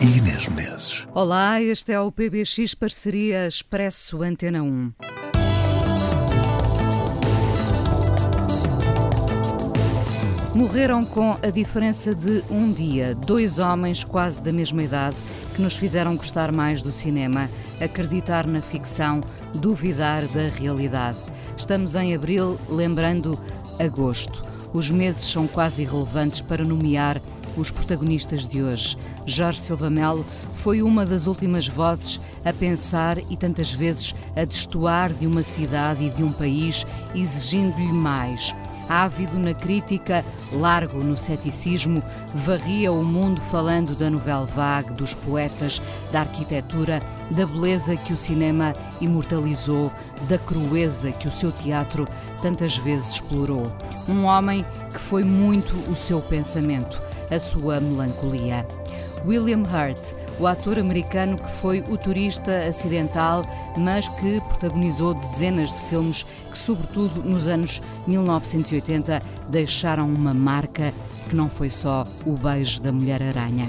e Inês Menezes. Olá, este é o PBX Parceria Expresso Antena 1. Morreram com a diferença de um dia, dois homens quase da mesma idade que nos fizeram gostar mais do cinema, acreditar na ficção, duvidar da realidade. Estamos em abril, lembrando agosto. Os meses são quase irrelevantes para nomear os protagonistas de hoje. Jorge Silva Melo foi uma das últimas vozes a pensar e tantas vezes a destoar de uma cidade e de um país, exigindo-lhe mais. Ávido na crítica, largo no ceticismo, varria o mundo falando da novela vague, dos poetas, da arquitetura, da beleza que o cinema imortalizou, da crueza que o seu teatro tantas vezes explorou. Um homem que foi muito o seu pensamento, a sua melancolia. William Hurt, o ator americano que foi o turista acidental, mas que protagonizou dezenas de filmes que, sobretudo nos anos 1980, deixaram uma marca que não foi só o beijo da Mulher-Aranha.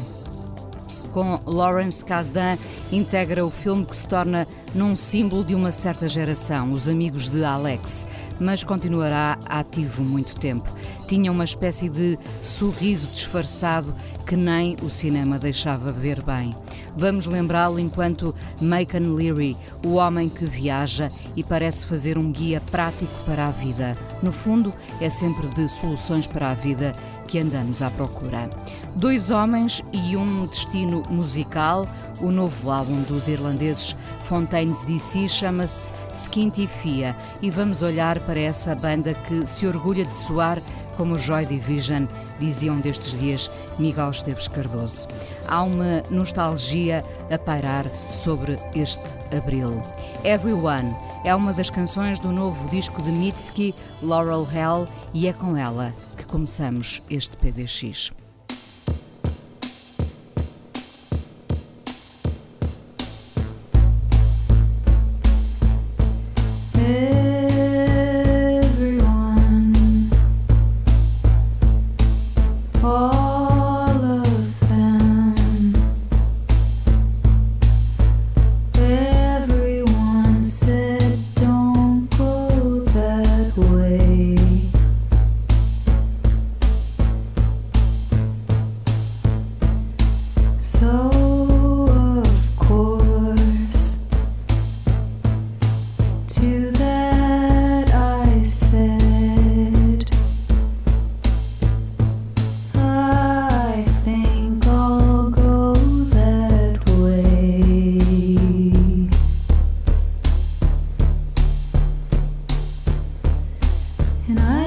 Com Lawrence Kasdan, integra o filme que se torna num símbolo de uma certa geração, os amigos de Alex, mas continuará ativo muito tempo. Tinha uma espécie de sorriso disfarçado que nem o cinema deixava ver bem. Vamos lembrá-lo enquanto Macon Leary, o homem que viaja e parece fazer um guia prático para a vida. No fundo, é sempre de soluções para a vida que andamos à procura. Dois homens e um destino musical. O novo álbum dos irlandeses Fontaines DC chama-se Skinty Fia e vamos olhar para essa banda que se orgulha de soar como Joy Division, diziam destes dias Miguel Esteves Cardoso. Há uma nostalgia a pairar sobre este abril. Everyone é uma das canções do novo disco de Mitski, Laurel Hell, e é com ela que começamos este PBX. And I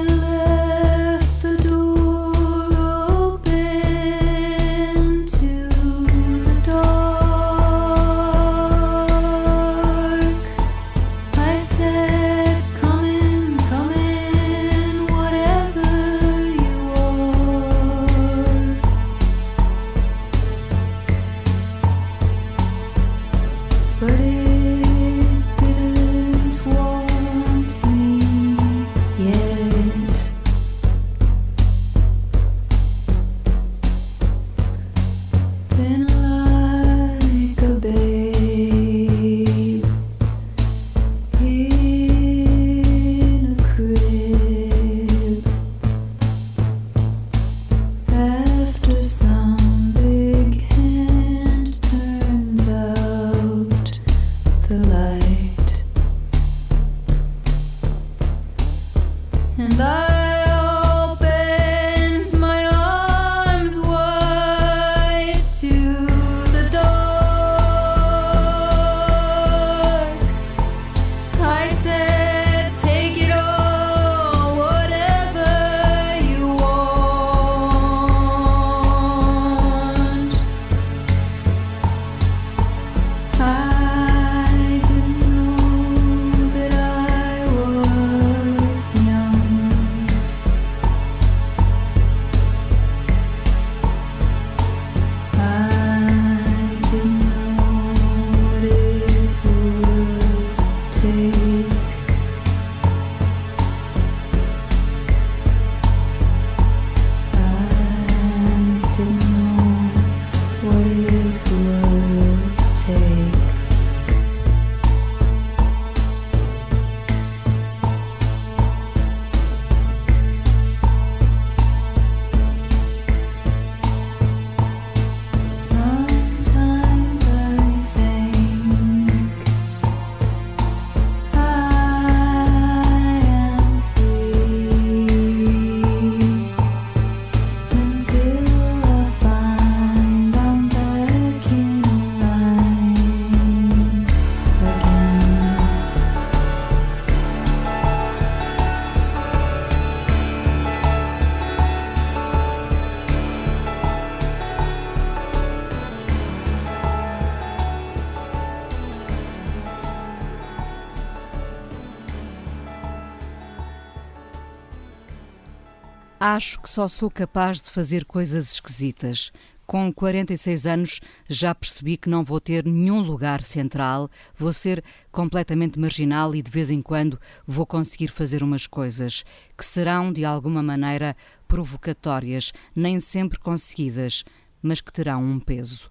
Acho que só sou capaz de fazer coisas esquisitas. Com 46 anos já percebi que não vou ter nenhum lugar central, vou ser completamente marginal e de vez em quando vou conseguir fazer umas coisas que serão de alguma maneira provocatórias, nem sempre conseguidas, mas que terão um peso.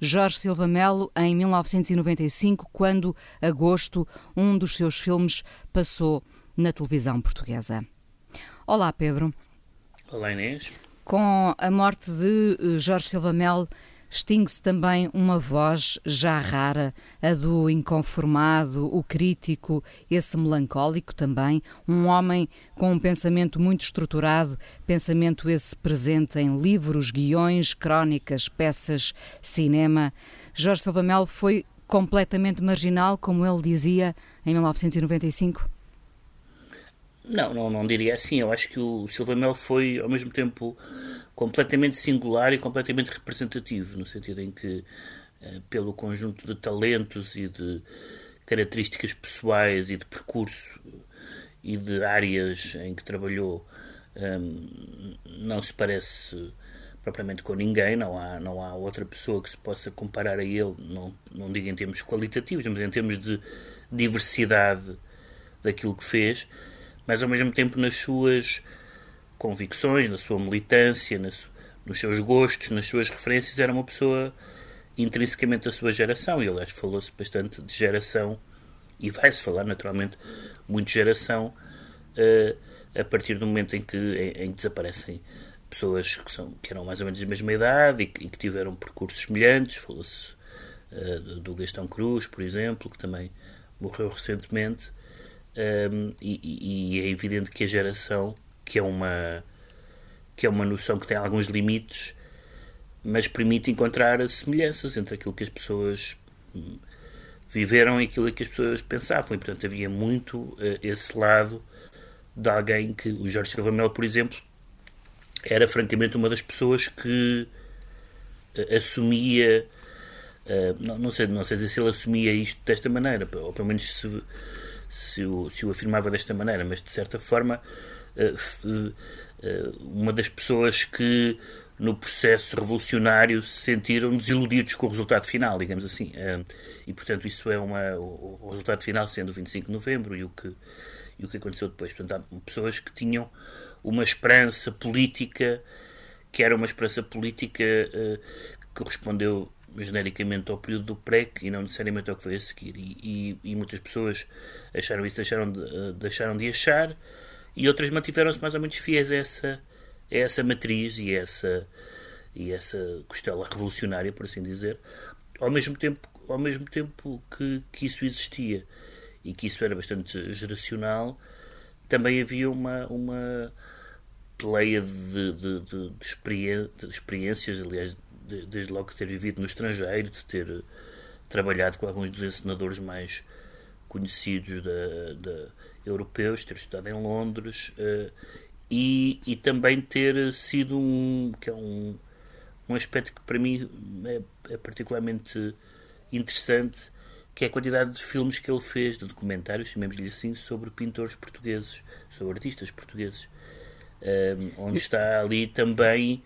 Jorge Silva Melo, em 1995, quando Agosto, um dos seus filmes, passou na televisão portuguesa. Olá, Pedro. Olá, Inês. Com a morte de eh, Jorge Silva Melo, extingue-se também uma voz já rara, a do inconformado, o crítico, esse melancólico também, um homem com um pensamento muito estruturado, pensamento esse presente em livros, guiões, crónicas, peças, cinema. Jorge Silva Melo foi completamente marginal, como ele dizia em 1995? Não, não, não diria assim. Eu acho que o Silva Mel foi, ao mesmo tempo, completamente singular e completamente representativo, no sentido em que, eh, pelo conjunto de talentos e de características pessoais e de percurso e de áreas em que trabalhou, ehm, não se parece propriamente com ninguém, não há, não há outra pessoa que se possa comparar a ele, não, não digo em termos qualitativos, mas em termos de diversidade daquilo que fez mas ao mesmo tempo nas suas convicções, na sua militância, nas, nos seus gostos, nas suas referências, era uma pessoa intrinsecamente da sua geração. E aliás, falou-se bastante de geração, e vai-se falar naturalmente muito de geração, uh, a partir do momento em que, em, em que desaparecem pessoas que, são, que eram mais ou menos da mesma idade e que, e que tiveram percursos semelhantes. Falou-se uh, do Gastão Cruz, por exemplo, que também morreu recentemente. Um, e, e, é evidente que a geração, que é uma que é uma noção que tem alguns limites, mas permite encontrar semelhanças entre aquilo que as pessoas hum, viveram e aquilo que as pessoas pensavam. E, portanto, havia muito uh, esse lado de alguém que, o Jorge Silva por exemplo, era francamente uma das pessoas que uh, assumia. Uh, não, não, sei, não sei se ele assumia isto desta maneira, ou pelo menos se se o, se o afirmava desta maneira, mas de certa forma eh, eh, uma das pessoas que no processo revolucionário se sentiram desiludidos com o resultado final, digamos assim. Eh, e, portanto, isso é uma, o resultado final sendo o 25 de novembro e o que, e o que aconteceu depois. Portanto, há pessoas que tinham uma esperança política que era uma esperança política que correspondeu genericamente ao período do PREC e não necessariamente ao que foi a seguir. E, e, e muitas pessoas acharam isso, deixaram de, uh, deixaram de achar, e outras mantiveram-se mais ou menos fiéis a essa, a essa matriz e a essa, e essa costela revolucionária, por assim dizer, ao mesmo tempo, ao mesmo tempo que, que isso existia e que isso era bastante geracional, também havia uma, uma pleia de, de, de, de, experiências, aliás, desde logo ter vivido no estrangeiro, de ter trabalhado com alguns dos encenadores mais conhecidos da, da europeus, ter estudado em Londres uh, e, e também ter sido um que é um, um aspecto que para mim é, é particularmente interessante que é a quantidade de filmes que ele fez, de documentários, chamemos-lhe assim, sobre pintores portugueses, sobre artistas portugueses, um, eh, onde está ali também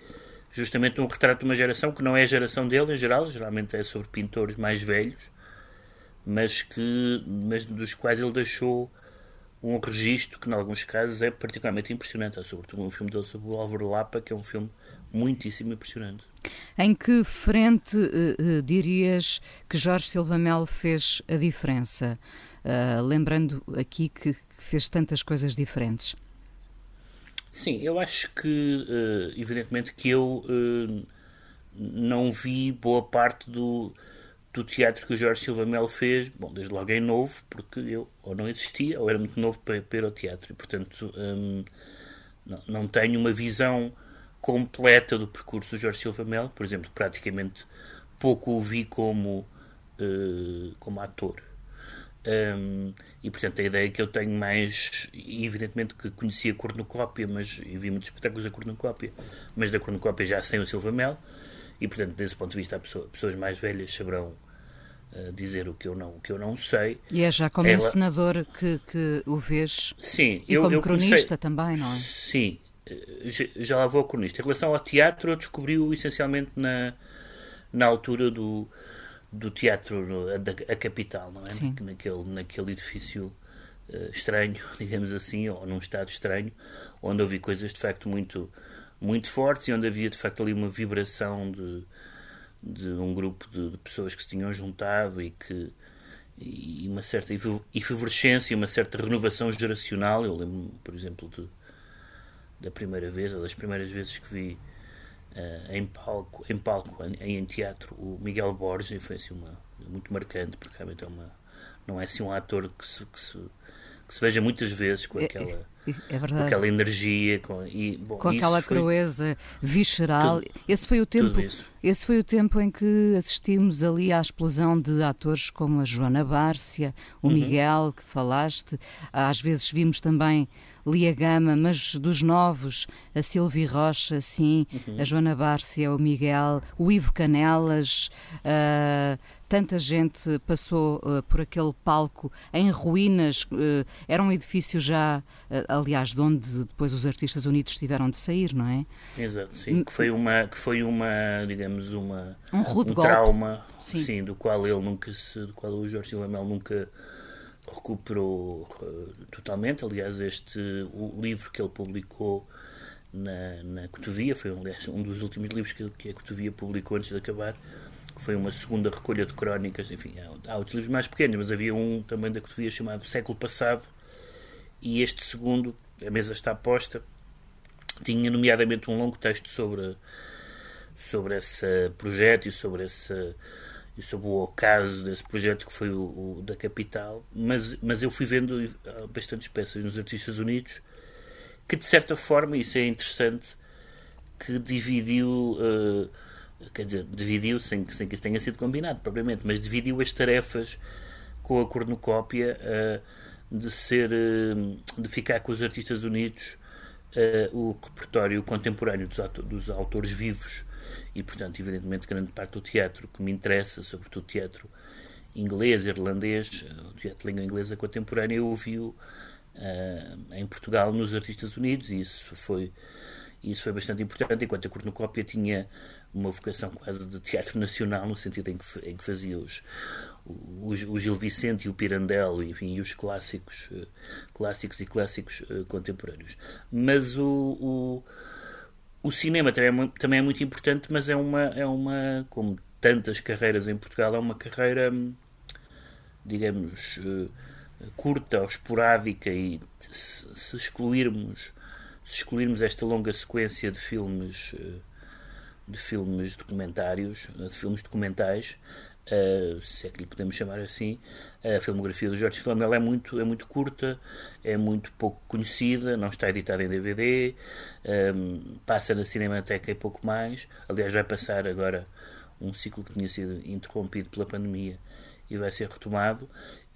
justamente um retrato de uma geração que não é a geração dele em geral, geralmente é sobre pintores mais velhos, mas, que, mas dos quais ele deixou um registro que, em alguns casos, é particularmente impressionante. Sobretudo um filme dele sobre o Álvaro Lapa, que é um filme muitíssimo impressionante. Em que frente uh, dirias que Jorge Silva Melo fez a diferença? Uh, lembrando aqui que, fez tantas coisas diferentes. Sim, eu acho que, uh, evidentemente, que eu uh, não vi boa parte do, do teatro que o Jorge Silva Melo fez, bom, desde logo em novo, porque eu ou não existia ou era muito novo para, para teatro e, portanto, um, não, não tenho uma visão completa do percurso do Jorge Silva Melo. Por exemplo, praticamente pouco o vi como, uh, como ator. Um, e portanto a ideia que eu tenho mais, evidentemente que conhecia a cornucópia, mas e vi muitos espetáculos da cornucópia, mas da cornucópia já sem o Silva Mel, e portanto desse ponto de vista pessoa, pessoas mais velhas saberão uh, dizer o que eu não, o que eu não sei. E é já como Ela... encenador que, que o vês? Sim, e eu, como eu cronista comecei... também, não é? Sim, já lá vou ao cronista. Em relação ao teatro, eu descobri-o essencialmente na, na altura do, do teatro da a capital, não é? Sim. Naquele, naquele edifício uh, estranho, digamos assim, ou num estado estranho, onde ouvi coisas de facto muito, muito fortes e onde havia de facto ali uma vibração de, de um grupo de, de pessoas que se tinham juntado e que e uma certa efervescência, uma certa renovação geracional. Eu lembro, por exemplo, de, da primeira vez, ou das primeiras vezes que vi em palco, em, palco em, em, teatro, o Miguel Borges, foi assim uma, muito marcante, porque realmente é uma, não é assim um ator que se, que se, que se veja muitas vezes com aquela. É, verdade. Com aquela energia, com, e, bom, com aquela crueza visceral. Tudo, esse foi o tempo, esse foi o tempo em que assistimos ali à explosão de atores como a Joana Bárcia, o uhum. Miguel que falaste. Às vezes vimos também Lia Gama, mas dos novos, a Silvia Rocha, sim, uhum. a Joana Bárcia, o Miguel, o Ivo Canelas. Uh, tanta gente passou uh, por aquele palco em ruínas, uh, era um edifício já, uh, aliás, de onde depois os artistas unidos tiveram de sair, não é? Exato, sim, que foi uma, que foi uma digamos, uma, um, rude um trauma, sim. sim. do qual ele nunca se, do qual o Jorge Lamel nunca recuperou totalmente, aliás, este, o livro que ele publicou na, na Cotovia, foi aliás, um dos últimos livros que, que a Cotovia publicou antes de acabar, foi uma segunda recolha de crónicas, enfim, há, outros livros mais pequenos, mas havia um também da Cotovia chamado Século Passado, e este segundo, a mesa está posta, tinha nomeadamente um longo texto sobre, sobre esse projeto e sobre esse e sobre o ocaso desse projeto que foi o, o, da capital, mas, mas eu fui vendo bastantes peças nos Artistas Unidos que de certa forma, isso é interessante, que dividiu uh, quer dizer, dividiu, sem, sem que isso tenha sido combinado, propriamente, mas dividiu as tarefas com a cornucópia uh, de ser, uh, de ficar com os artistas unidos uh, o repertório contemporâneo dos, dos, autores vivos. E, portanto, evidentemente, grande parte do teatro que me interessa, sobretudo teatro inglês, irlandês, o teatro de língua inglesa contemporânea, eu ouvi-o em Portugal nos Artistas Unidos e isso foi isso foi bastante importante, enquanto a cornucópia tinha uma vocação quase de teatro nacional, no sentido em que, em que fazia os, os, o Gil Vicente e o Pirandello, enfim, e os clássicos, uh, clássicos e clássicos uh, contemporâneos. Mas o, o, o cinema também é, também é, muito importante, mas é uma, é uma, como tantas carreiras em Portugal, é uma carreira, digamos, uh, curta ou esporádica e se, excluirmos se excluirmos esta longa sequência de filmes de filmes documentários, de filmes documentais, uh, se é que lhe podemos chamar assim. A filmografia do Jorge Flamel é muito, é muito curta, é muito pouco conhecida, não está editada em DVD, um, ehm, passa na Cinemateca e pouco mais. Aliás, vai passar agora um ciclo que tinha sido interrompido pela pandemia e vai ser retomado.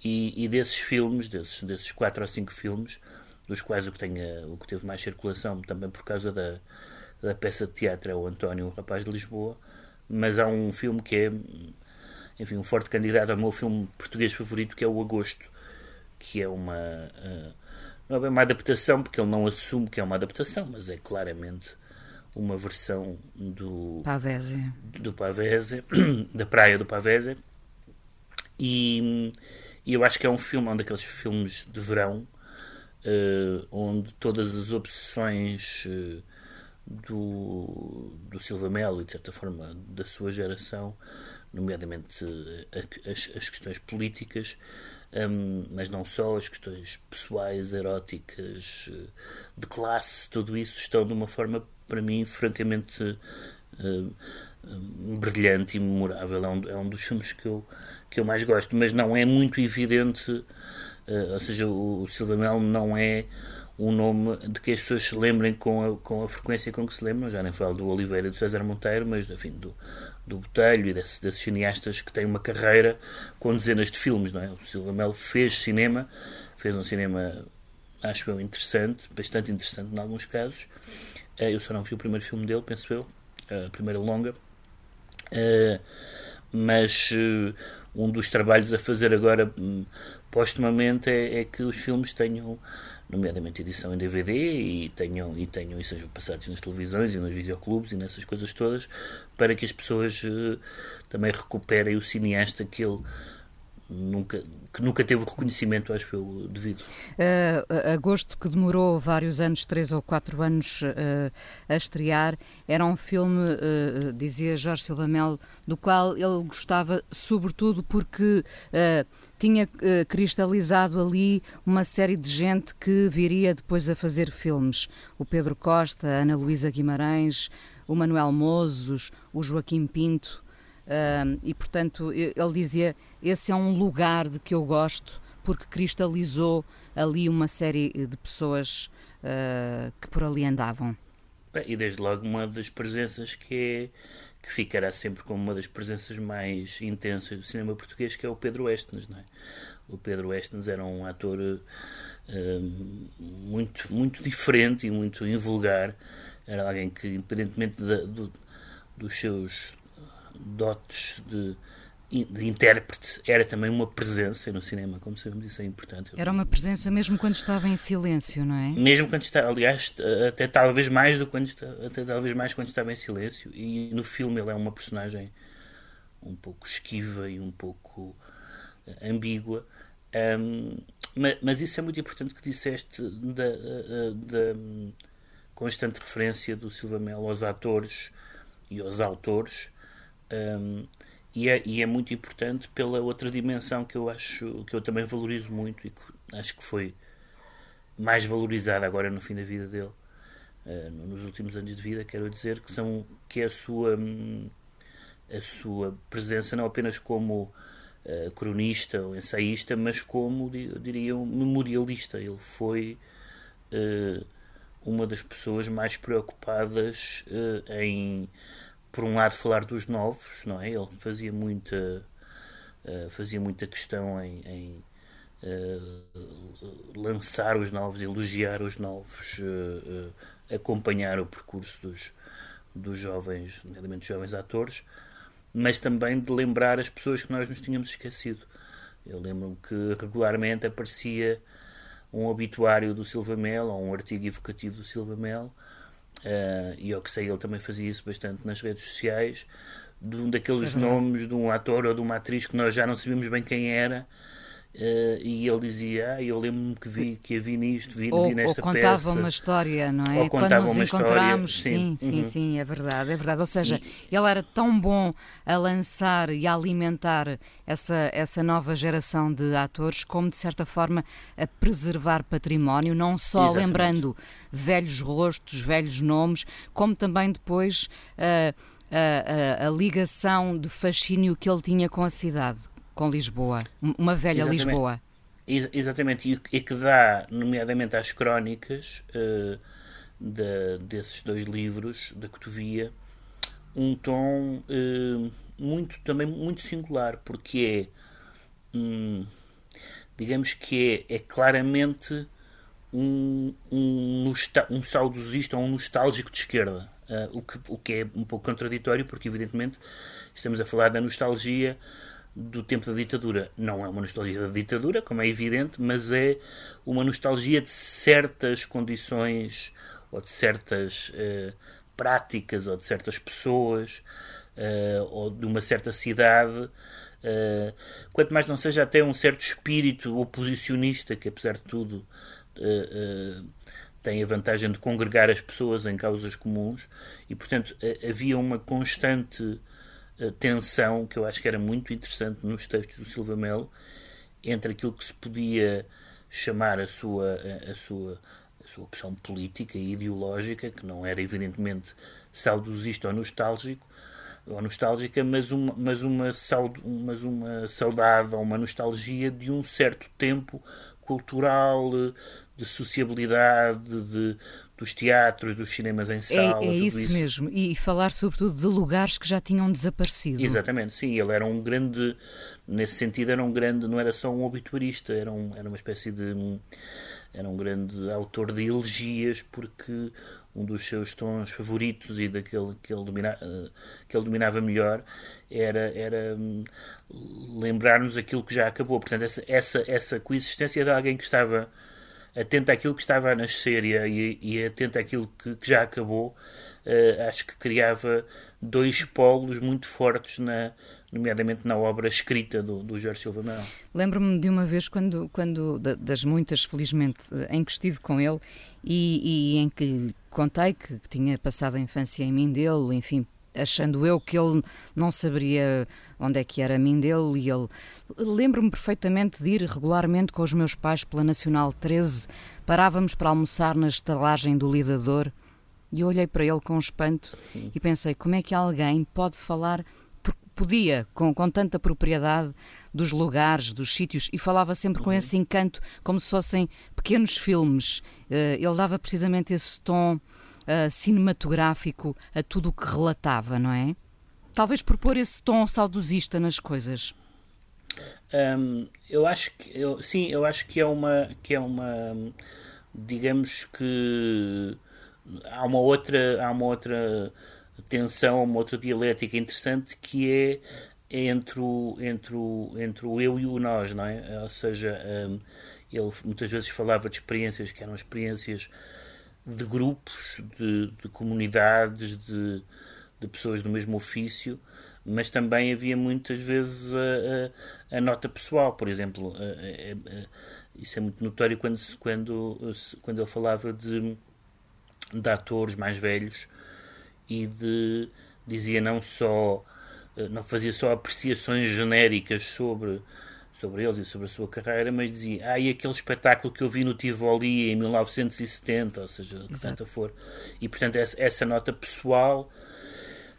E, e desses filmes, desses, desses quatro ou cinco filmes, dos quais o que, tenha, o que teve mais circulação, também por causa da, da peça de teatro é o António, o rapaz de Lisboa, mas há um filme que é, enfim, um forte candidato ao meu filme português favorito, que é o Agosto, que é uma. Uh, não é bem uma adaptação, porque ele não assume que é uma adaptação, mas é claramente uma versão do Pavese, do Pavese da praia do Pavese. E, e, eu acho que é um filme, um daqueles filmes de verão, uh, onde todas as obsessões. Uh, do, do Silva Melo e, de certa forma, da sua geração, nomeadamente as, as questões políticas, um, mas não só, as questões pessoais, eróticas, de classe, tudo isso estão de uma forma, para mim, francamente uh, brilhante e memorável. É um, é um dos filmes que eu, que eu mais gosto, mas não é muito evidente, uh, ou seja, o, o Silva Melo não é um nome de que as pessoas se lembrem com a, com a frequência com que se lembram. Já nem falo do Oliveira e do César Monteiro, mas enfim, do, do Botelho e desses, desses cineastas que têm uma carreira com dezenas de filmes. Não é? O Silva Melo fez cinema, fez um cinema, acho eu, interessante, bastante interessante em alguns casos. Eh, eu só não vi o primeiro filme dele, penso eu, a primeira longa. Eh, mas eh, um dos trabalhos a fazer agora, hum, postumamente, é, é que os filmes tenham nomeadamente edição em DVD, e tenham, e tenham e sejam passados nas televisões e nos videoclubes e nessas coisas todas, para que as pessoas uh, também recuperem o cineasta que ele nunca, que nunca teve o reconhecimento, acho eu, devido. Uh, Agosto, que demorou vários anos, três ou quatro anos, uh, a estrear, era um filme, uh, dizia Jorge Silva Mel, do qual ele gostava, sobretudo porque tinha cristalizado ali uma série de gente que viria depois a fazer filmes. O Pedro Costa, a Ana Luísa Guimarães, o Manuel Mozos, o Joaquim Pinto. E, portanto, ele dizia: esse é um lugar de que eu gosto, porque cristalizou ali uma série de pessoas uh, que por ali andavam. E desde logo uma das presenças que é que ficará sempre como uma das presenças mais intensas do cinema português, que é o Pedro Estens, não é? O Pedro Estens era um ator uh, muito, muito diferente e muito invulgar. Era alguém que, independentemente de, de, dos seus dotes de, de intérprete, era também uma presença no cinema, como sabemos, isso é importante. Era uma presença mesmo quando estava em silêncio, não é? Mesmo quando está, aliás, até talvez mais do quando até talvez mais quando estava em silêncio. E no filme ele é uma personagem um pouco esquiva e um pouco eh, ambígua. Um, mas, mas, isso é muito importante que disseste da, eh, eh, da, da constante referência do Silva Melo aos atores e aos autores um, e, é, e é muito importante pela outra dimensão que eu acho que eu também valorizo muito e que acho que foi mais valorizada agora no fim da vida dele, uh, nos últimos anos de vida, quero dizer que são que é a sua a sua presença não apenas como uh, cronista ou ensaísta, mas como eu diria um memorialista. Ele foi uh, uma das pessoas mais preocupadas em por um lado falar dos novos, não é? Ele fazia muita uh, fazia muita questão em, em uh, lançar os novos, elogiar os novos, uh, acompanhar o percurso dos, dos jovens, nomeadamente jovens atores, mas também de lembrar as pessoas que nós nos tínhamos esquecido. Eu lembro-me que regularmente aparecia um obituário do Silva Mel ou um artigo evocativo do Silva Mel Uh, e eu que sei, ele também fazia isso bastante nas redes sociais, de um daqueles é nomes de um ator ou de uma atriz que nós já não sabíamos bem quem era. Uh, e ele dizia, ah, eu lembro-me que vi que a vi nisto, vi, ou, vi nesta ou contava peça. uma história, não é? Ou Quando contava nos encontramos, história, sim, sim, uhum. sim, é verdade, é verdade. Ou seja, e... ele era tão bom a lançar e a alimentar essa, essa nova geração de atores, como de certa forma a preservar património, não só Exatamente. lembrando velhos rostos, velhos nomes, como também depois uh, a, a, a ligação de fascínio que ele tinha com a cidade com Lisboa, uma velha Exatamente. Lisboa. Ex exatamente, e, e, que dá, nomeadamente às crónicas uh, de, desses dois livros, da Cotovia, um tom uh, muito, também muito singular, porque é, hum, digamos que é, é claramente um, um, um saudosista ou um nostálgico de esquerda, uh, o, que, o que é um pouco contraditório, porque evidentemente estamos a falar da nostalgia do tempo da ditadura. Não é uma nostalgia da ditadura, como é evidente, mas é uma nostalgia de certas condições ou de certas uh, práticas ou de certas pessoas uh, ou de uma certa cidade. Uh, quanto mais não seja até um certo espírito oposicionista que, apesar de tudo, tem a vantagem de congregar as pessoas em causas comuns e, portanto, havia uma constante tensão que eu acho que era muito interessante nos textos do Silva Melo entre aquilo que se podia chamar a sua, a, sua, a sua opção política e ideológica, que não era evidentemente saudosista ou nostálgico, ou nostálgica, mas uma, mas uma, saud, mas uma saudade ou uma nostalgia de um certo tempo cultural, de sociabilidade, de, dos teatros, dos cinemas em sala. É, é isso, isso, mesmo. E falar sobretudo de lugares que já tinham desaparecido. Exatamente, sim. Ele era um grande, nesse sentido, era um grande, não era só um obituarista, era, um, era uma espécie de. Era um grande autor de elegias, porque um dos seus tons favoritos e daquele que ele, domina, que ele dominava melhor era, era hum, lembrar-nos aquilo que já acabou. Portanto, essa, essa, essa coexistência de alguém que estava atento àquilo que estava a nascer e, e atento àquilo que, que já acabou, uh, acho que criava dois polos muito fortes na, nomeadamente na obra escrita do, do Jorge Silva Mel. Lembro-me de uma vez, quando, quando das muitas, felizmente, em que estive com ele e, e em que lhe contei que, tinha passado a infância em Mindelo, enfim, achando eu que ele não saberia onde é que era a mim dele e ele lembro-me perfeitamente de ir regularmente com os meus pais pela Nacional 13 parávamos para almoçar na estalagem do Lidador e eu olhei para ele com espanto Sim. e pensei como é que alguém pode falar podia, com, com tanta propriedade dos lugares, dos sítios, e falava sempre com uhum. esse encanto, como se fossem pequenos filmes. Uh, ele dava precisamente esse tom uh, cinematográfico a tudo o que relatava, não é? Talvez por pôr esse tom saudosista nas coisas. Um, eu acho que eu, sim, eu acho que é uma que é uma digamos que há uma outra há uma outra tensão, uma outra dialética interessante que é entre o, entre o, entre o eu e o nós, não é? Ou seja, um, ele muitas vezes falava de experiências que eram experiências de grupos, de, de comunidades, de, de, pessoas do mesmo ofício, mas também havia muitas vezes a, a, a nota pessoal, por exemplo. A, isso é muito notório quando, quando, quando ele falava de, de atores mais velhos e de dizia não só não fazia só apreciações genéricas sobre sobre eles e sobre a sua carreira, mas dizia, ah, e aquele espetáculo que eu vi no Tivoli em 1970, ou seja, que tanta for. E, portanto, essa, essa, nota pessoal,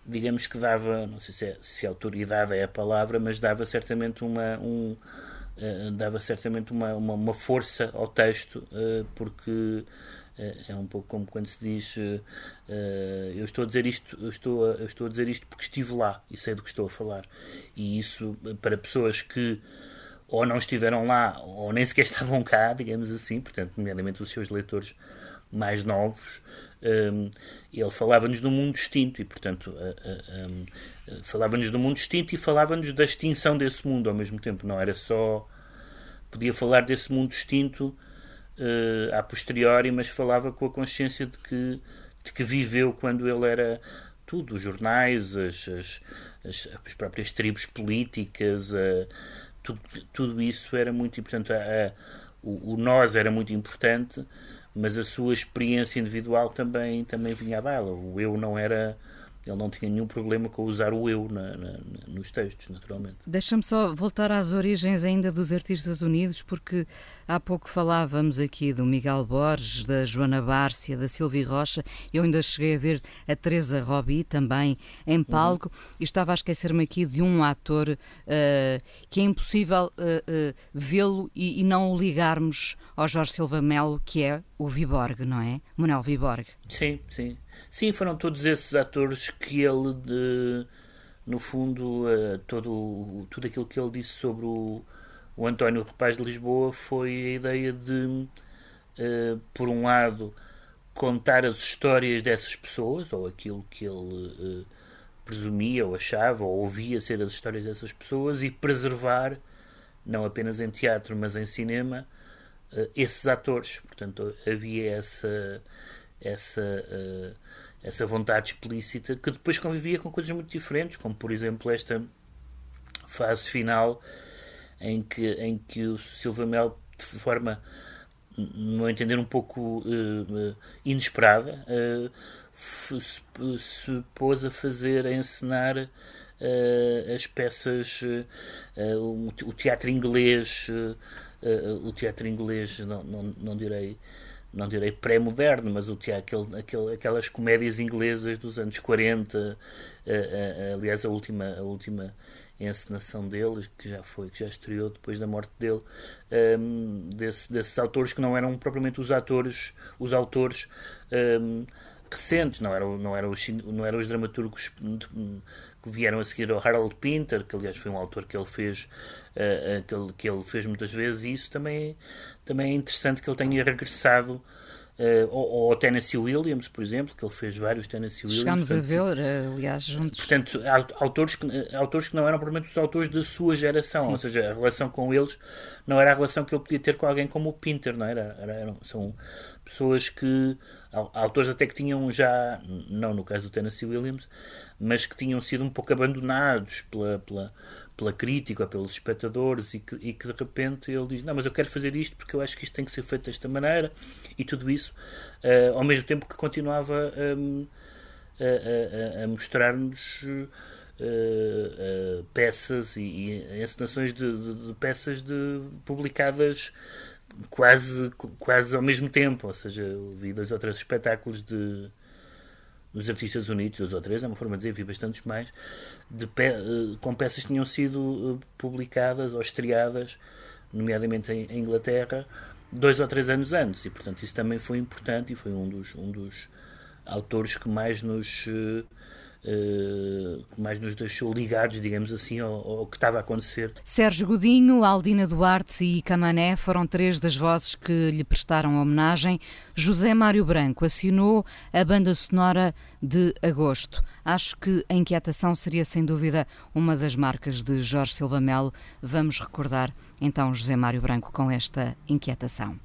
digamos que dava, não sei se, é, se autoridade é a palavra, mas dava certamente uma, um, uh, dava certamente uma, uma, uma, força ao texto, uh, porque é, é um pouco como quando se diz uh, eu estou a dizer isto eu estou a, eu estou a dizer isto porque estive lá e sei do que estou a falar e isso para pessoas que ou não estiveram lá ou nem sequer estavam cá digamos assim portanto nomeadamente os seus leitores mais novos um, ele falava-nos de um mundo distinto e portanto uh, uh, um, falava-nos de um mundo distinto e falava-nos da extinção desse mundo ao mesmo tempo não era só podia falar desse mundo distinto uh, a posteriori, mas falava com a consciência de que, de que viveu quando ele era tudo, os jornais, as, as, as, as próprias tribos políticas, uh, tudo, tudo isso era muito importante. A, o, o nós era muito importante, mas a sua experiência individual também, também vinha à baila. O eu não era ele não tinha nenhum problema com usar o eu na, na, nos textos, naturalmente. Deixa-me só voltar às origens ainda dos Artistas Unidos, porque há pouco falávamos aqui do Miguel Borges, da Joana Bárcia, da Silvia Rocha, eu ainda cheguei a ver a Teresa Robi também em palco, uhum. e estava a esquecer-me aqui de um ator uh, que é impossível uh, uh, vê-lo e, e não o ligarmos ao Jorge Silva Melo, que é o Viborg, não é? Manuel Viborg. Sim, sim. Sim, foram todos esses atores que ele, de, no fundo, uh, todo, tudo aquilo que ele disse sobre o, o António Repaz de Lisboa foi a ideia de, uh, por um lado, contar as histórias dessas pessoas, ou aquilo que ele uh, presumia, ou achava, ou ouvia ser as histórias dessas pessoas, e preservar, não apenas em teatro, mas em cinema, esses atores. Portanto, havia essa. Essa essa vontade explícita que depois convivia com coisas muito diferentes, como por exemplo esta fase final em que, em que o Silva Mel, de forma, no meu entender, um pouco uh, inesperada, uh, se, se, pôs a fazer, a encenar uh, as peças, o, teatro inglês, o teatro inglês, não, não, não direi não direi pré-moderno, mas o teatro, aquele, aquele, aquelas comédias inglesas dos anos 40, aliás, a última, a última encenação dele, que já foi, que já estreou depois da morte dele, um, desse, desses autores que não eram propriamente os atores, os autores um, recentes, não eram, não, eram os, não eram os dramaturgos que vieram a seguir ao Harold Pinter, que aliás foi um autor que ele fez, uh, que, ele, que ele fez muitas vezes, e isso também também é interessante que ele tenha regressado Uh, ou, ou Tennessee Williams, por exemplo, que ele fez vários Tennessee Williams. Chegámos portanto, a ver, aliás, juntos. Portanto, autores que, autores que não eram provavelmente os autores da sua geração, Sim. ou seja, a relação com eles não era a relação que ele podia ter com alguém como o Pinter, não era? era eram, são pessoas que. autores até que tinham já, não no caso do Tennessee Williams, mas que tinham sido um pouco abandonados pela, pela pela crítica pelos espectadores e que, e que de repente ele diz: Não, mas eu quero fazer isto porque eu acho que isto tem que ser feito desta maneira e tudo isso, uh, ao mesmo tempo que continuava um, a, a, a mostrar-nos. Uh, uh, peças e, e encenações de, de, de, peças de, publicadas quase, quase ao mesmo tempo, ou seja, vi dois ou três espetáculos de, dos Artistas Unidos, dois ou três, é uma forma de dizer, vi bastantes mais, pe eh, com peças que tinham sido eh, publicadas ou estreadas, nomeadamente em, Inglaterra, dois ou três anos antes. E, portanto, isso também foi importante e foi um dos, um dos autores que mais nos. Uh, que mais nos deixou ligados, digamos assim, ao, ao, que estava a acontecer. Sérgio Godinho, Aldina Duarte e Camané foram três das vozes que lhe prestaram homenagem. José Mário Branco assinou a banda sonora de agosto. Acho que a inquietação seria sem dúvida uma das marcas de Jorge Silva Melo. Vamos recordar então José Mário Branco com esta inquietação.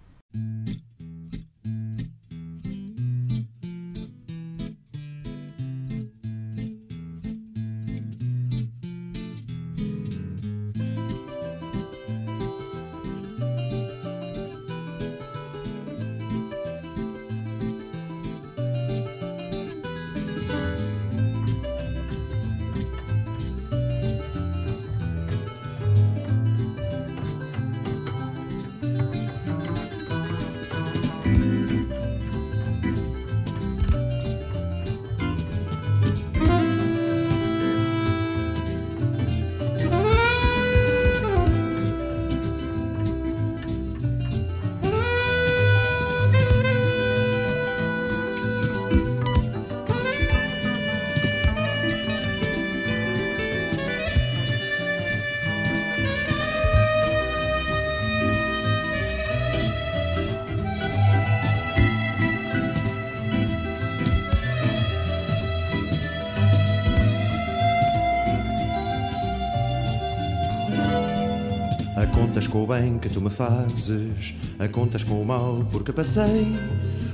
O bem que tu me fazes, a contas com o mal porque passei.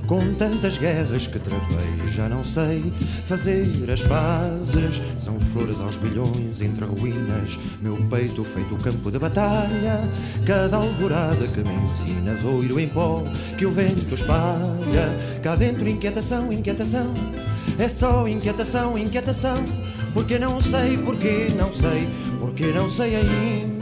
Com tantas guerras que travei, já não sei fazer as pazes. São flores aos bilhões entre ruínas, meu peito feito campo de batalha. Cada alvorada que me ensinas, oiro em pó que o vento espalha. Cá dentro, inquietação, inquietação, é só inquietação, inquietação. Porque não sei, porque não sei, porque não sei ainda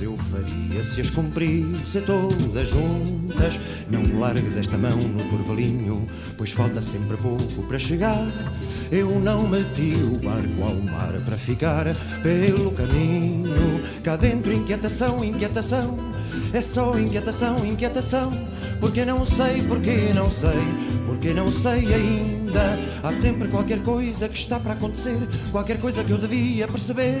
Eu faria se as cumprisse todas juntas. Não largues esta mão no turvalinho, pois falta sempre pouco para chegar. Eu não meti o barco ao mar para ficar pelo caminho. Cá dentro, inquietação, inquietação. É só inquietação, inquietação. Porque não sei, porque não sei, porque não sei ainda. Há sempre qualquer coisa que está para acontecer, qualquer coisa que eu devia perceber.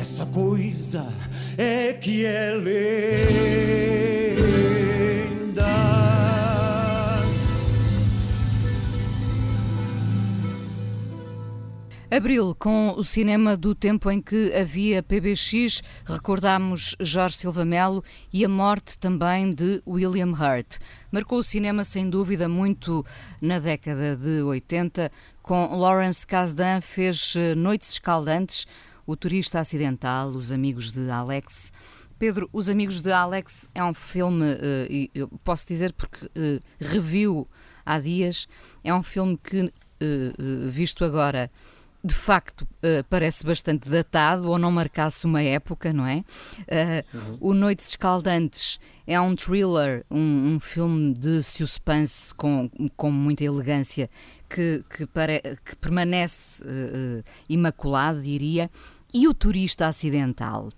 essa coisa é que é linda. Abril, com o cinema do tempo em que havia PBX, recordamos Jorge Silva Melo e a morte também de William Hurt. Marcou o cinema, sem dúvida, muito na década de 80. Com Lawrence Kasdan fez eh, Noites Escaldantes, O Turista Acidental, Os Amigos de Alex. Pedro, Os Amigos de Alex é um filme, eh, eu posso dizer porque eh, reviu há dias, é um filme que, visto agora, de facto parece bastante datado ou não marcasse uma época, não é? Uh, uhum. O Noites Escaldantes é um thriller, um, um, filme de suspense com, com muita elegância que, que, pare, que permanece uh, imaculado, diria. E o Turista Acidental?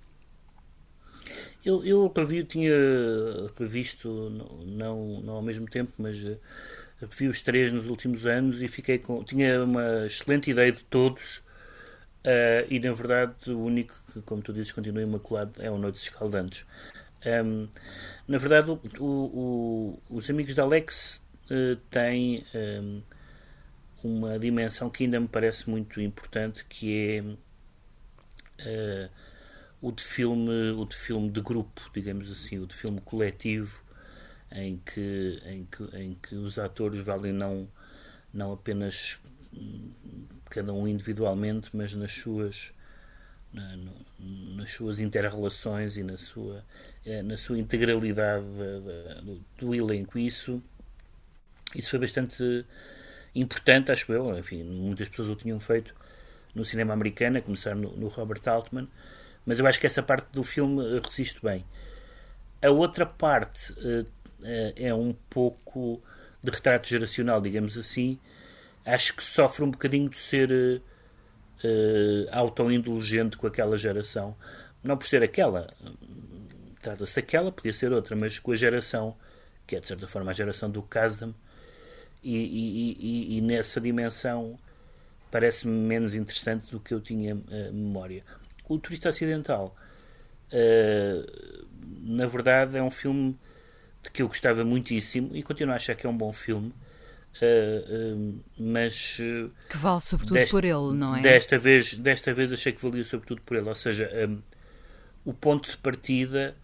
Eu, eu tinha revisto, não, não ao mesmo tempo, mas vi os três nos últimos anos e fiquei com. Tinha uma excelente ideia de todos. Uh, e na verdade, o único que, como tu dizes, continua imaculado é o Noites Escaldantes. Um, na verdade, o, o, o, os amigos de Alex uh, têm um, uma dimensão que ainda me parece muito importante, que é uh, o de filme, o de filme de grupo, digamos assim, o de filme coletivo, em que, em que, em que os atores valem não, não apenas cada um individualmente, mas nas suas nas suas interrelações e na sua eh, na sua integralidade do, do elenco. Isso isso foi bastante importante, acho eu. Enfim, muitas pessoas o tinham feito no cinema americano, a começar no, no Robert Altman, mas eu acho que essa parte do filme resiste bem. A outra parte uh, é, é um pouco de retrato geracional, digamos assim. Acho que sofre um bocadinho de ser uh, autoindulgente com aquela geração. Não por ser aquela, trata-se aquela, podia ser outra, mas com a geração, que é de certa forma a geração do Kasdam, e, e, e, e, nessa dimensão parece-me menos interessante do que eu tinha uh, memória. O Turista Acidental, uh, na verdade, é um filme de que eu gostava muitíssimo e continuo a achar que é um bom filme. Uh, mas que vale sobretudo desta, por ele, não é? Desta vez, desta vez achei que valia sobretudo por ele, ou seja, um, o ponto de partida,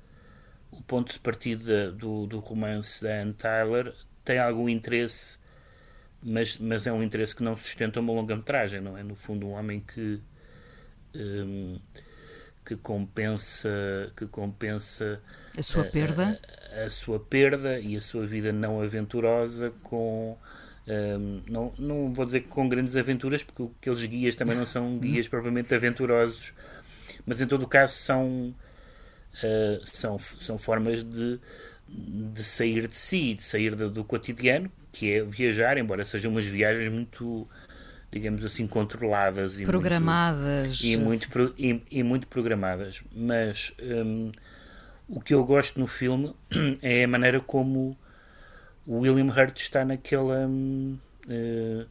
o ponto de partida do, do romance da Anne Tyler tem algum interesse, mas, mas é um interesse que não sustenta uma longa-metragem, não é? No fundo, um homem que um, que compensa que compensa a sua perda a, a, sua perda e a sua vida não aventurosa com um, não, não vou dizer que com grandes aventuras porque aqueles guias também não são guias propriamente aventurosos mas em todo o caso são uh, são, são formas de, de sair de si de sair do, do cotidiano que é viajar, embora sejam umas viagens muito digamos assim, controladas e programadas muito, e, muito, e, e muito programadas. Mas um, o que eu gosto no filme é a maneira como o William Hurt está naquela. Um, uh,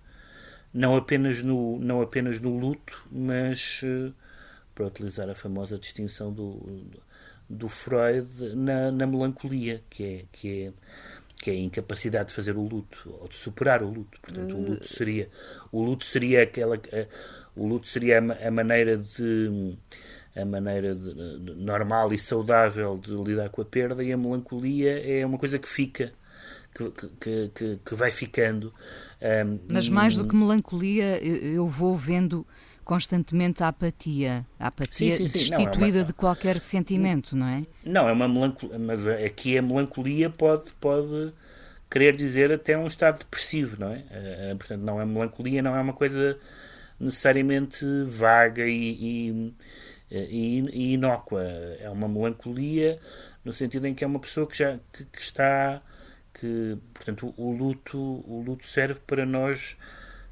não apenas no, não apenas no luto, mas uh, para utilizar a famosa distinção do, do Freud na, na melancolia, que é, que é que é a incapacidade de fazer o luto ou de superar o luto. Portanto, o luto seria o luto seria aquela a, o luto seria a, a, maneira de a maneira de, de, normal e saudável de lidar com a perda e a melancolia é uma coisa que fica que, que, que, que vai ficando. Um, Mas mais do que melancolia, eu vou vendo constantemente a apatia, a apatia sim, sim, sim. destituída não, é uma... de qualquer sentimento, não é? Não, é uma melancolia, mas aqui a melancolia pode, pode querer dizer até um estado depressivo, não é? Uh, portanto, não é melancolia, não é uma coisa necessariamente vaga e, e, e, e inócua. É uma melancolia no sentido em que é uma pessoa que já que, que está que portanto o luto o luto serve para nós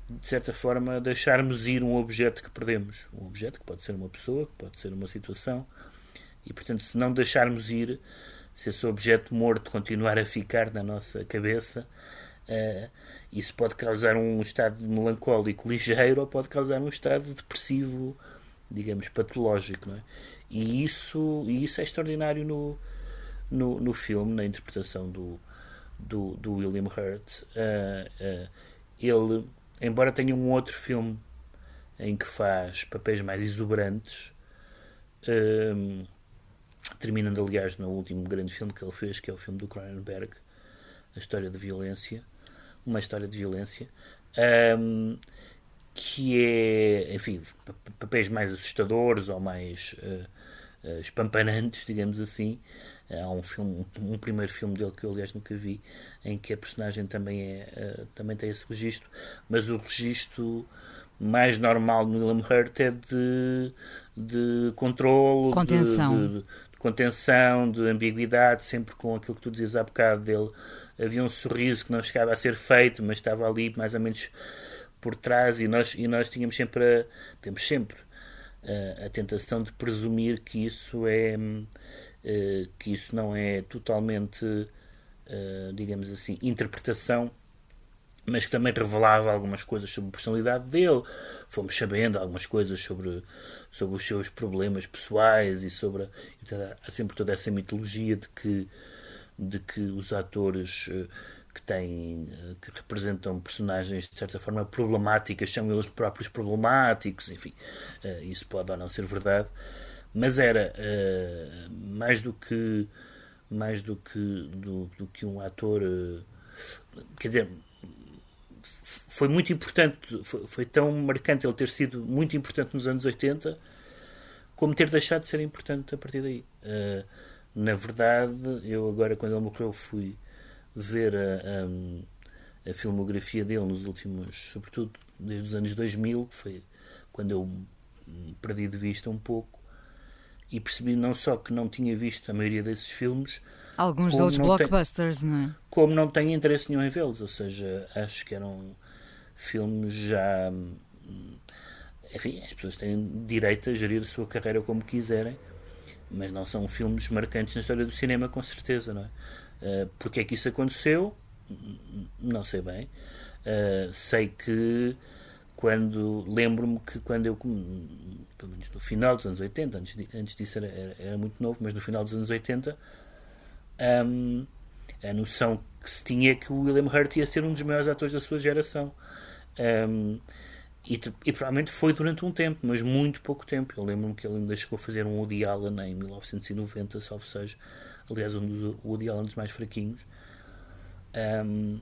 de certa forma, deixarmos ir um objeto que perdemos. Um objeto que pode ser uma pessoa, que pode ser uma situação. E, portanto, se não deixarmos ir, se esse objeto morto continuar a ficar na nossa cabeça, uh, isso pode causar um estado melancólico ligeiro ou pode causar um estado depressivo, digamos, patológico. Não é? E, isso, e isso é extraordinário no, no, no filme, na interpretação do, do, do William Hurt. Uh, uh, ele, embora tenha um outro filme em que faz papéis mais exuberantes, uh, terminando aliás no último grande filme que ele fez, que é o filme do Cronenberg, a história de violência, uma história de violência, um, que é, enfim, papéis mais assustadores ou mais uh, uh, espampanantes, digamos assim. Há um filme, um, primeiro filme dele que eu aliás nunca vi, em que a personagem também é, uh, também tem esse registro, mas o registro mais normal no William Hurt é de, de controle, contenção. De, de, de, contenção, de ambiguidade, sempre com aquilo que tu dizias há bocado dele havia um sorriso que não chegava a ser feito, mas estava ali mais ou menos por trás e nós, e nós tínhamos sempre a, temos sempre a, a tentação de presumir que isso é uh, que isso não é totalmente uh, digamos assim interpretação mas que também revelava algumas coisas sobre a personalidade dele. Fomos sabendo algumas coisas sobre sobre os seus problemas pessoais e sobre há sempre toda essa mitologia de que de que os atores eh, que têm eh, que representam personagens de certa forma problemáticas são eles próprios problemáticos enfim. Eh, isso pode ou não ser verdade mas era mais do que mais do que do, do que um ator quer dizer foi muito importante foi, foi, tão marcante ele ter sido muito importante nos anos 80 como ter deixado de ser importante a partir daí. Uh, na verdade, eu agora, quando ele morreu, fui ver a, a, a, filmografia dele nos últimos, sobretudo desde os anos 2000, que foi quando eu perdi de vista um pouco, e percebi não só que não tinha visto a maioria desses filmes. Alguns deles blockbusters, tem, não é? Como não tenho interesse nenhum em vê-los, ou seja, acho que eram filmes já. Enfim, as pessoas têm direito a gerir a sua carreira como quiserem mas não são filmes marcantes na história do cinema, com certeza, não é? Uh, porque é que isso aconteceu? Não sei bem. Uh, sei que quando lembro-me que quando eu pelo menos no final dos anos 80 antes, antes disso era, era, era, muito novo mas no final dos anos 80 um, a noção que se tinha é que o William Hurt ia ser um dos maiores atores da sua geração um, e, e, provavelmente foi durante um tempo, mas muito pouco tempo. Eu lembro-me que ele ainda chegou a fazer um Woody Allen em 1990, salvo seja. Aliás, um dos Woody Allen mais fraquinhos. Um,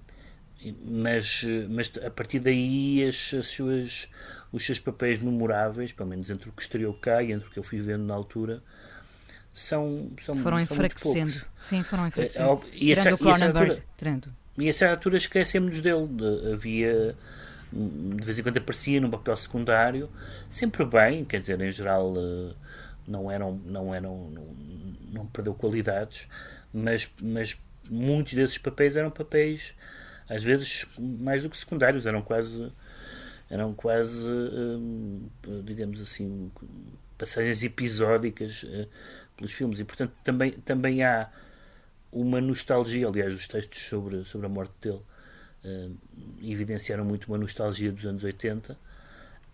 mas, mas a partir daí as, as suas, os seus papéis memoráveis, pelo menos entre o que estreou cá e entre o que eu fui vendo na altura, são, são foram são enfraquecendo. Sim, foram é, enfraquecendo. e, essa, e, essa altura, e a essa altura esquecemos dele. Havia de vez em quando aparecia num papel secundário, sempre bem, quer dizer, em geral eh, não eram, não eram, não, não perdeu qualidades, mas, mas muitos desses papéis eram papéis às vezes mais do que secundários, eram quase eram quase eh, digamos assim passagens episódicas eh, pelos filmes e portanto também também há uma nostalgia aliás os textos sobre sobre a morte dele uh, evidenciaram muito uma nostalgia dos anos 80, uh,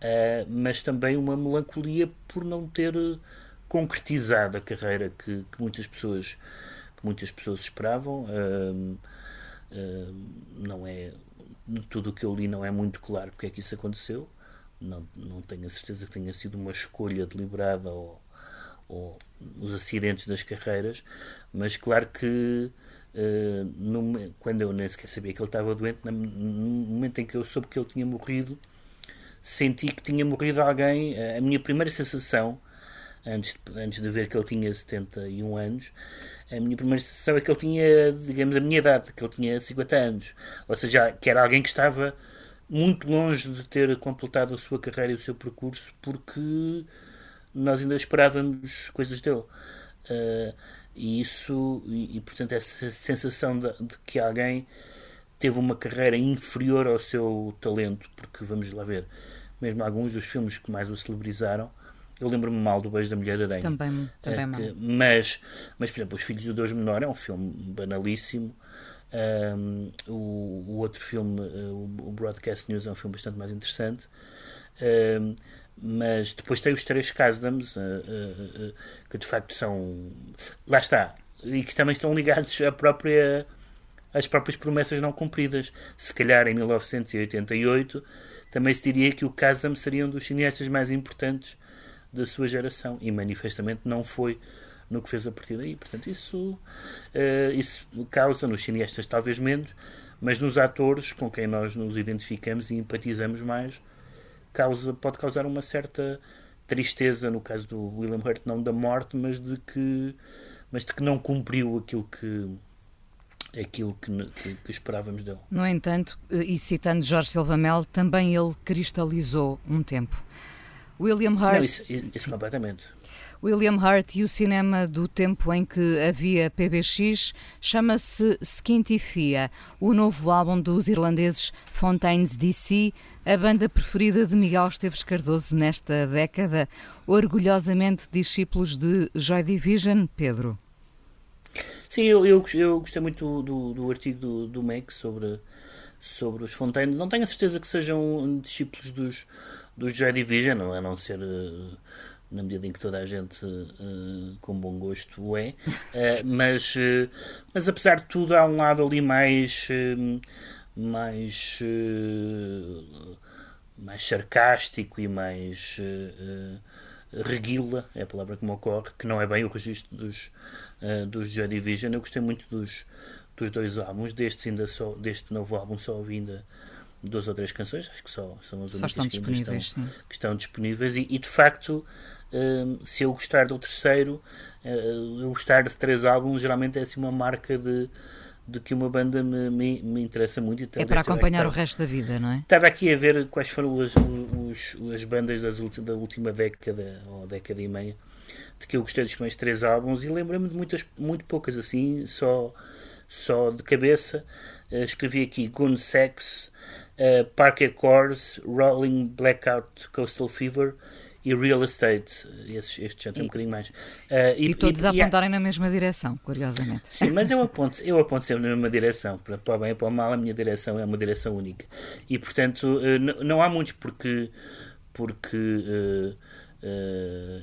eh, mas também uma melancolia por não ter concretizado a carreira que, que muitas pessoas que muitas pessoas esperavam. Uh, não é tudo o que eu li não é muito claro porque é que isso aconteceu. Não, não tenho a certeza que tenha sido uma escolha deliberada ou, ou os acidentes das carreiras, mas claro que Uh, no, quando eu nem sequer sabia que ele estava doente, no momento em que eu soube que ele tinha morrido, senti que tinha morrido alguém. A minha primeira sensação, antes de, antes de ver que ele tinha 71 anos, a minha primeira sensação é que ele tinha, digamos, a minha idade, que ele tinha 50 anos. Ou seja, que era alguém que estava muito longe de ter completado a sua carreira e o seu percurso, porque nós ainda esperávamos coisas dele. Uh, e isso, e, e portanto, essa sensação de, de, que alguém teve uma carreira inferior ao seu talento, porque vamos lá ver, mesmo alguns dos filmes que mais o celebrizaram, Eu lembro-me mal do Beijo da Mulher Aranha. Também, também uh, mal. Mas, mas, por exemplo, Os Filhos do Deus Menor é um filme banalíssimo. Um, o, o, outro filme, uh, o Broadcast News, é um filme bastante mais interessante. Um, mas depois tem os três Casdams, uh, uh, que de facto são. Lá está. E que também estão ligados à própria, às próprias promessas não cumpridas. Se calhar em 1988 também se diria que o Casdam seria um dos cineastas mais importantes da sua geração. E manifestamente não foi no que fez a partir daí. Portanto, isso, uh, isso causa nos cineastas talvez menos, mas nos atores com quem nós nos identificamos e empatizamos mais, causa, pode causar uma certa tristeza, no caso do William Hurt, não da morte, mas de que, mas de que não cumpriu aquilo que aquilo que, que, que esperávamos dele. No entanto, e citando Jorge Silva Mel, também ele cristalizou um tempo. William Hurt. Não, isso, isso completamente. William Hurt e o cinema do tempo em que havia PBX chama-se Skintifia, o novo álbum dos irlandeses Fontaines DC, a banda preferida de Miguel Esteves Cardoso nesta década, orgulhosamente discípulos de Joy Division, Pedro. Sim, eu, eu, eu gostei muito do, do artigo do, do Mac sobre, sobre os Fontaines. Não tenho a certeza que sejam discípulos dos, dos Joy Division, a não ser. Uh, na medida em que toda a gente uh, com bom gosto o é, uh, mas, mas apesar de tudo há um lado ali mais mais mais sarcástico e mais reguila, é a palavra que me ocorre, que não é bem o registro dos, dos Joy Division. Eu gostei muito dos, dos dois álbuns, destes ainda só, deste novo álbum só ouvi ainda duas ou três canções, acho que só são as únicas que, estão, que estão disponíveis e, e de facto se eu gostar do terceiro, uh, eu gostar de três álbuns, geralmente é assim uma marca de, de que uma banda me, me, me interessa muito. é para acompanhar o resto da vida, não é? Estava aqui a ver quais foram as, os, as bandas das, da última década, ou década e meia, de que eu gostei dos meus três álbuns e lembro-me de muitas, muito poucas assim, só, só de cabeça. Uh, escrevi aqui Gun Sex, uh, Parker Cores, Rolling Blackout Coastal Fever e real estate. Este, este já tem um bocadinho mais. Uh, e, e, todos e, a apontarem e, na mesma direção, curiosamente. Sim, mas eu aponto, eu aponto sempre na mesma direção. Para, para o bem e para o mal, a minha direção é uma direção única. E, portanto, uh, não há muitos porque. porque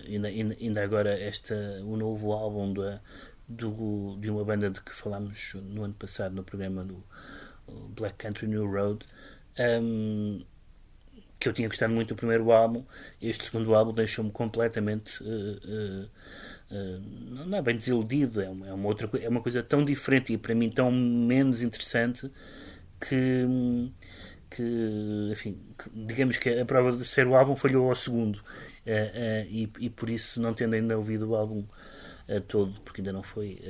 ainda, ainda agora esta, o novo álbum da, do, de uma banda de que falámos no ano passado no programa do Black Country New Road. Um, que eu tinha gostado muito do primeiro álbum, este segundo álbum deixou-me completamente. Uh, uh, uh, não é bem desiludido, é uma, é uma, outra, é uma coisa tão diferente e para mim tão menos interessante que, que enfim, que, digamos que a prova do terceiro álbum falhou ao segundo e, e, por isso, não tendo ainda ouvido o álbum todo, porque ainda não foi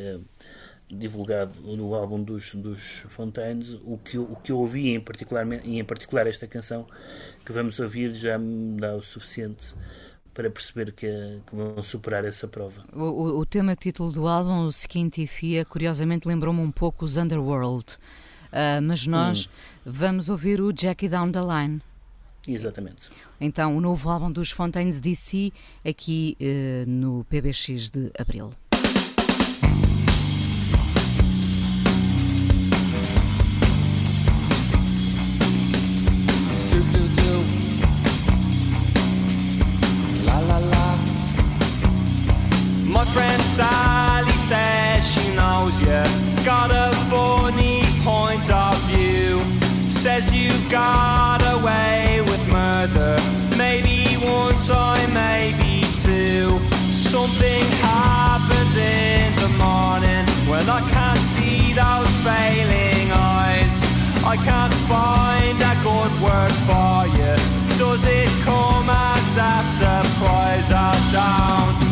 divulgado no álbum dos, dos Fontaines, o que, o que eu ouvi em particular, e em particular esta canção que vamos ouvir já me dá o suficiente para perceber que, que vão superar essa prova. O, o, tema título do álbum, o Skintifia, curiosamente lembrou-me um pouco os Underworld, uh, mas nós hum. vamos ouvir o Jackie Down the Line. Exatamente. Então, o novo álbum dos Fontaines DC, aqui uh, no PBX de Abril. Friend Sally says she knows you got a funny point of view. Says you've got away with murder. Maybe one time, maybe two. Something happens in the morning when I can't see those failing eyes. I can't find a good word for you. Does it come as a surprise? I don't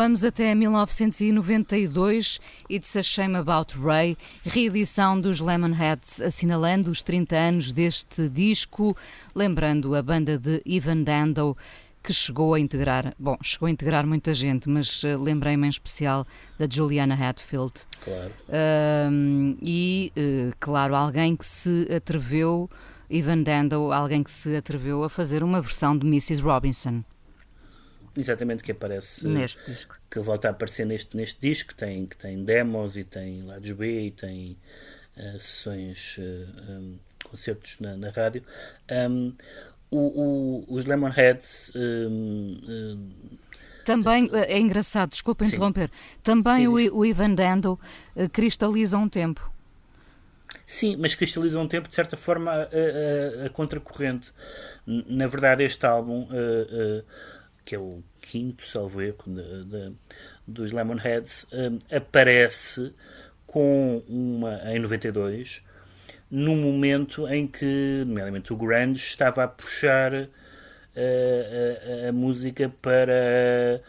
recuamos até 1992, It's a Shame About Ray, reedição dos Lemonheads, assinalando os 30 anos deste disco, lembrando a banda de Ivan Dando, que chegou a integrar, bom, chegou a integrar muita gente, mas uh, lembrei-me em especial da Juliana Hatfield. Claro. E, uh, claro, alguém que se atreveu, Ivan Dando, alguém que se atreveu a fazer uma versão de Mrs. Robinson. Exatamente, que aparece neste disco. Que volta a aparecer neste, neste disco, tem, que tem demos e tem lados B e tem uh, sessões, uh, um, concertos na, na rádio. Um, o, o, os Lemonheads. Um, também é engraçado, desculpa Sim. interromper. Também o, o, Ivan Dando uh, cristaliza um tempo. Sim, mas cristaliza um tempo de certa forma a, a, a contracorrente. Na verdade, este álbum uh, que é o quinto, salvo erro, de, de, dos Lemonheads, um, aparece com uma, em 92, num momento em que, nomeadamente, o grunge estava a puxar a, a, a música para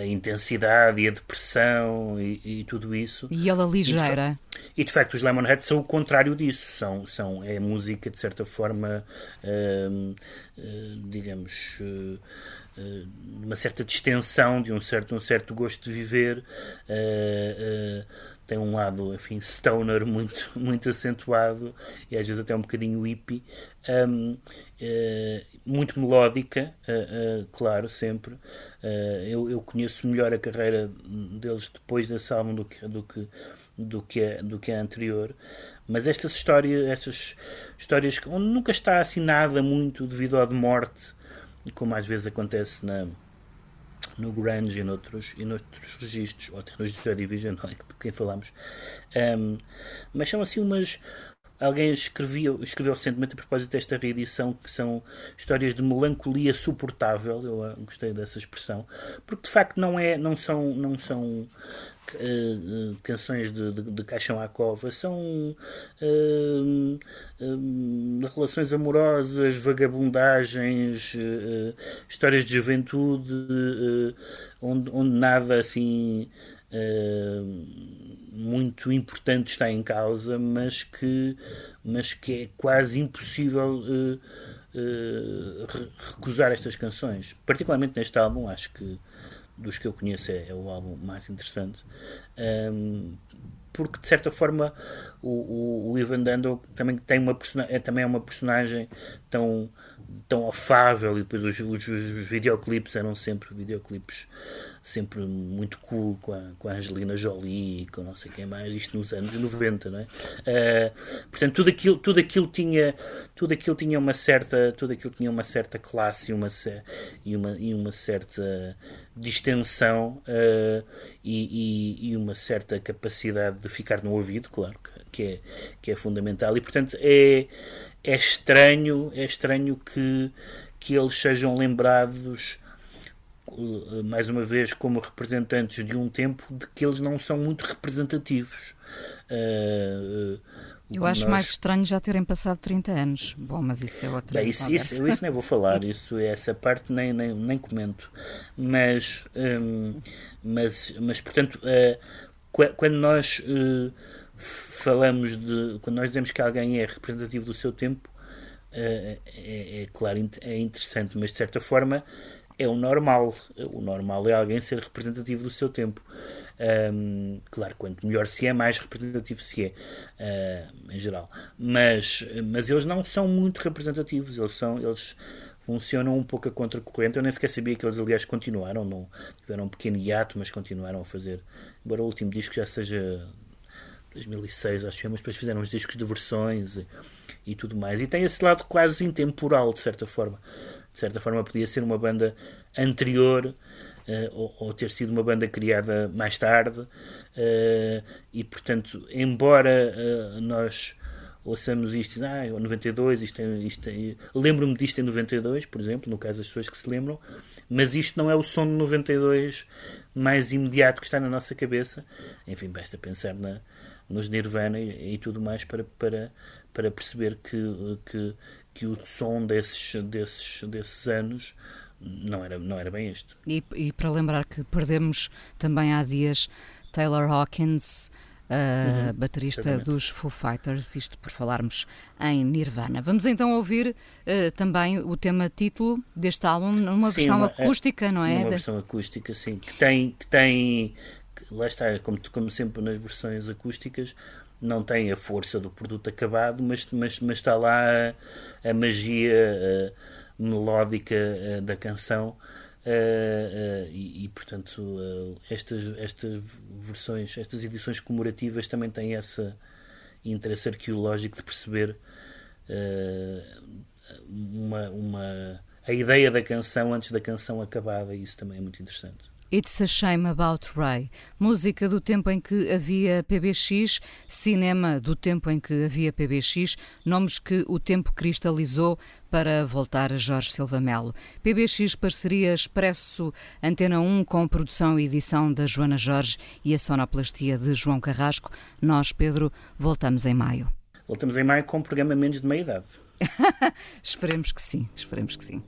a intensidade e a depressão e, e tudo isso. E ela ligeira. E de, e de, facto os Lemonheads são o contrário disso. São, são, é música, de certa forma, uh, uh, digamos... Uh, uma certa distensão de um certo, um certo gosto de viver uh, uh, tem um lado enfim stoner muito muito acentuado e às vezes até um bocadinho hippie. Um, uh, muito melódica claro sempre. Eu, eu conheço melhor a carreira deles depois desse álbum do que do que do que a, do que a anterior. Mas estas histórias estas histórias onde nunca está assim nada muito devido à morte como às vezes acontece na, no grunge e noutros, e noutros registros, ou até nos Joy Division, não é, de quem falamos. Um, mas são assim umas. Alguém escreveu, escreveu recentemente a propósito desta reedição que são histórias de melancolia suportável. Eu gostei dessa expressão, porque de facto não é, não são, não são Uh, uh, canções de, de, de, Caixão à Cova são uh, relações amorosas, vagabundagens, histórias de juventude, onde, onde, nada assim muito importante está em causa, mas que, mas que é quase impossível uh, uh, recusar estas canções. Particularmente neste álbum, acho que dos que eu conheço é, é o álbum mais interessante. Um, porque de certa forma o, o, o Ivan Dando também tem uma é, também é uma personagem tão tão afável e depois os, os, os videoclipes eram sempre videoclipes sempre muito cool com a, com a Angelina Jolie e com não sei quem mais, isto nos anos 90, não é? Uh, portanto, tudo aquilo, tudo aquilo tinha tudo aquilo tinha uma certa tudo aquilo tinha uma certa classe e uma, e uma, e uma certa distensão uh, e, e, e, uma certa capacidade de ficar no ouvido, claro, que é, que é fundamental e portanto é, é estranho é estranho que, que eles sejam lembrados mais uma vez, como representantes de um tempo de que eles não são muito representativos. Uh, eu acho nós... mais estranho já terem passado 30 anos. Bom, mas isso é outra Bem, isso, isso, isso, nem vou falar, isso, essa parte nem, nem, nem comento. Mas, um, mas, mas portanto, uh, quando nós uh, falamos de. Quando nós dizemos que alguém é representativo do seu tempo, é, é, claro, é interessante, mas de certa forma é o normal. O normal é alguém ser representativo do seu tempo. Um, claro, quanto melhor se é, mais representativo se é, uh, em geral. Mas, mas eles não são muito representativos, eles são. Eles, funcionam um pouco a contracorrente. Eu nem sequer sabia que eles, aliás, continuaram, não tiveram um pequeno hiato, mas continuaram a fazer. Embora o último disco já seja 2006, acho que mas depois fizeram uns discos de versões e, e, tudo mais. E tem esse lado quase intemporal, de certa forma de certa forma podia ser uma banda anterior uh, ou, ou, ter sido uma banda criada mais tarde uh, e portanto embora uh, nós ouçamos isto ah, 92, isto, é, isto é, lembro-me disto em 92 por exemplo, no caso das pessoas que se lembram mas isto não é o som de 92 mais imediato que está na nossa cabeça. Enfim, basta pensar na, nos Nirvana e, e tudo mais para, para, para perceber que, que que o som desses, desses, desses anos não era, não era bem este. E, e para lembrar que perdemos também há dias Taylor Hawkins, uh, uhum, baterista exatamente. dos Foo Fighters, isto por falarmos em Nirvana. Vamos então ouvir uh, também o tema título deste álbum numa sim, versão uma, é, acústica, não é? Uma versão acústica, sim, que tem, que tem que, lá está, como, como sempre nas versões acústicas, não tem a força do produto acabado, mas, mas, mas está lá a, a magia a, melódica da canção. E, e, portanto estas, estas versões, estas edições comemorativas também têm esse interesse arqueológico de perceber uma, uma, a ideia da canção antes da canção acabada, e isso também é muito interessante. It's a Shame About Ray, música do tempo em que havia PBX, cinema do tempo em que havia PBX, nomes que o tempo cristalizou para voltar a Jorge Silva Melo. PBX parceria Expresso Antena 1 com produção e edição da Joana Jorge e a sonoplastia de João Carrasco. Nós, Pedro, voltamos em maio. Voltamos em maio com um programa menos de meia idade. esperemos que sim, esperemos que sim.